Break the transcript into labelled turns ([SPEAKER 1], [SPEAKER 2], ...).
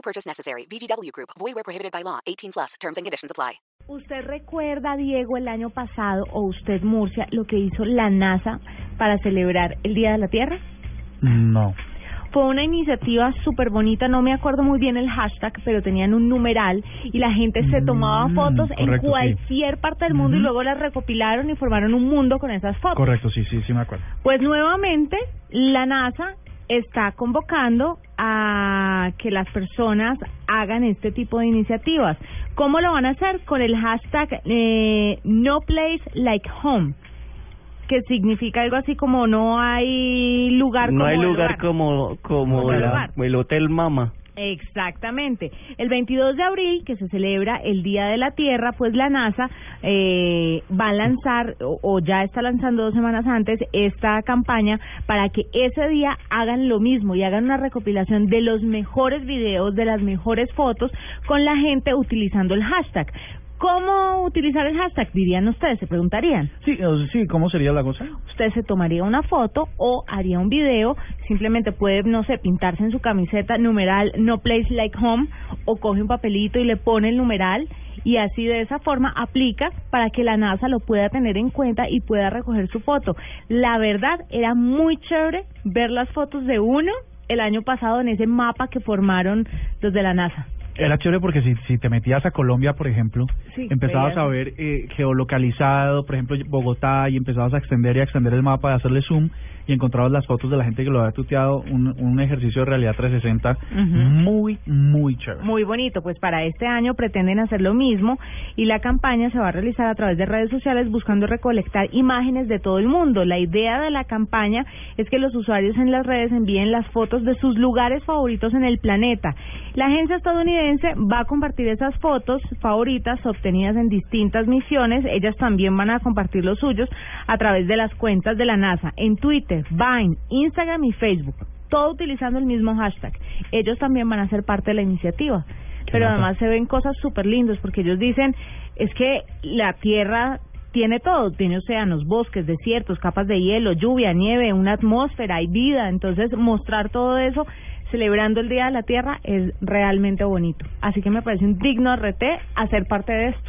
[SPEAKER 1] No purchase necessary. VGW Group. Void where prohibited by law. 18 plus. Terms and conditions apply.
[SPEAKER 2] ¿Usted recuerda, Diego, el año pasado, o usted, Murcia, lo que hizo la NASA para celebrar el Día de la Tierra?
[SPEAKER 3] No.
[SPEAKER 2] Fue una iniciativa súper bonita, no me acuerdo muy bien el hashtag, pero tenían un numeral y la gente se tomaba
[SPEAKER 3] Mm,
[SPEAKER 2] fotos en
[SPEAKER 3] sí.
[SPEAKER 2] cualquier parte del mundo y luego las recopilaron y formaron un mundo con esas fotos.
[SPEAKER 3] Correcto, sí, sí, sí me acuerdo.
[SPEAKER 2] Pues nuevamente la NASA está convocando a que las personas hagan este tipo de iniciativas. ¿Cómo lo van a hacer? Con el hashtag eh, No Place Like Home, que significa algo así como no hay lugar
[SPEAKER 4] No
[SPEAKER 2] como
[SPEAKER 4] hay lugar como como
[SPEAKER 2] Como
[SPEAKER 4] la- el Hotel Mama.
[SPEAKER 2] Exactamente. El 22 de abril, que se celebra el Día de la Tierra, pues la NASA eh, va a lanzar, o, o ya está lanzando dos semanas antes, esta campaña para que ese día hagan lo mismo y hagan una recopilación de los mejores videos, de las mejores fotos con la gente utilizando el hashtag. ¿Cómo utilizar el hashtag? Dirían ustedes, se preguntarían.
[SPEAKER 3] Sí, sí, ¿cómo sería la cosa?
[SPEAKER 2] Usted se tomaría una foto o haría un video, simplemente puede, no sé, pintarse en su camiseta numeral no place like home o coge un papelito y le pone el numeral y así de esa forma aplica para que la NASA lo pueda tener en cuenta y pueda recoger su foto. La verdad era muy chévere ver las fotos de uno el año pasado en ese mapa que formaron los de la NASA.
[SPEAKER 3] Era chévere porque si, si te metías a Colombia, por ejemplo,
[SPEAKER 2] Sí,
[SPEAKER 3] empezabas
[SPEAKER 2] veías.
[SPEAKER 3] a ver eh, geolocalizado, por ejemplo, Bogotá, y empezabas a extender y a extender el mapa, a hacerle zoom, y encontrabas las fotos de la gente que lo había tuteado, un, un ejercicio de realidad 360
[SPEAKER 2] Ujú.
[SPEAKER 3] muy, muy chévere.
[SPEAKER 2] Muy bonito, pues para este año pretenden hacer lo mismo y la campaña se va a realizar a través de redes sociales buscando recolectar imágenes de todo el mundo. La idea de la campaña es que los usuarios en las redes envíen las fotos de sus lugares favoritos en el planeta. La agencia estadounidense va a compartir esas fotos favoritas obtenidas en distintas misiones. Ellas también van a compartir los suyos a través de las cuentas de la NASA en Twitter, Vine, Instagram y Facebook todo utilizando el mismo hashtag. Ellos también van a ser parte de la iniciativa. Pero además se ven cosas súper lindas porque ellos dicen, es que la Tierra tiene todo, tiene océanos, bosques, desiertos, capas de hielo, lluvia, nieve, una atmósfera, hay vida. Entonces mostrar todo eso celebrando el Día de la Tierra es realmente bonito. Así que me parece un digno RT hacer parte de esto.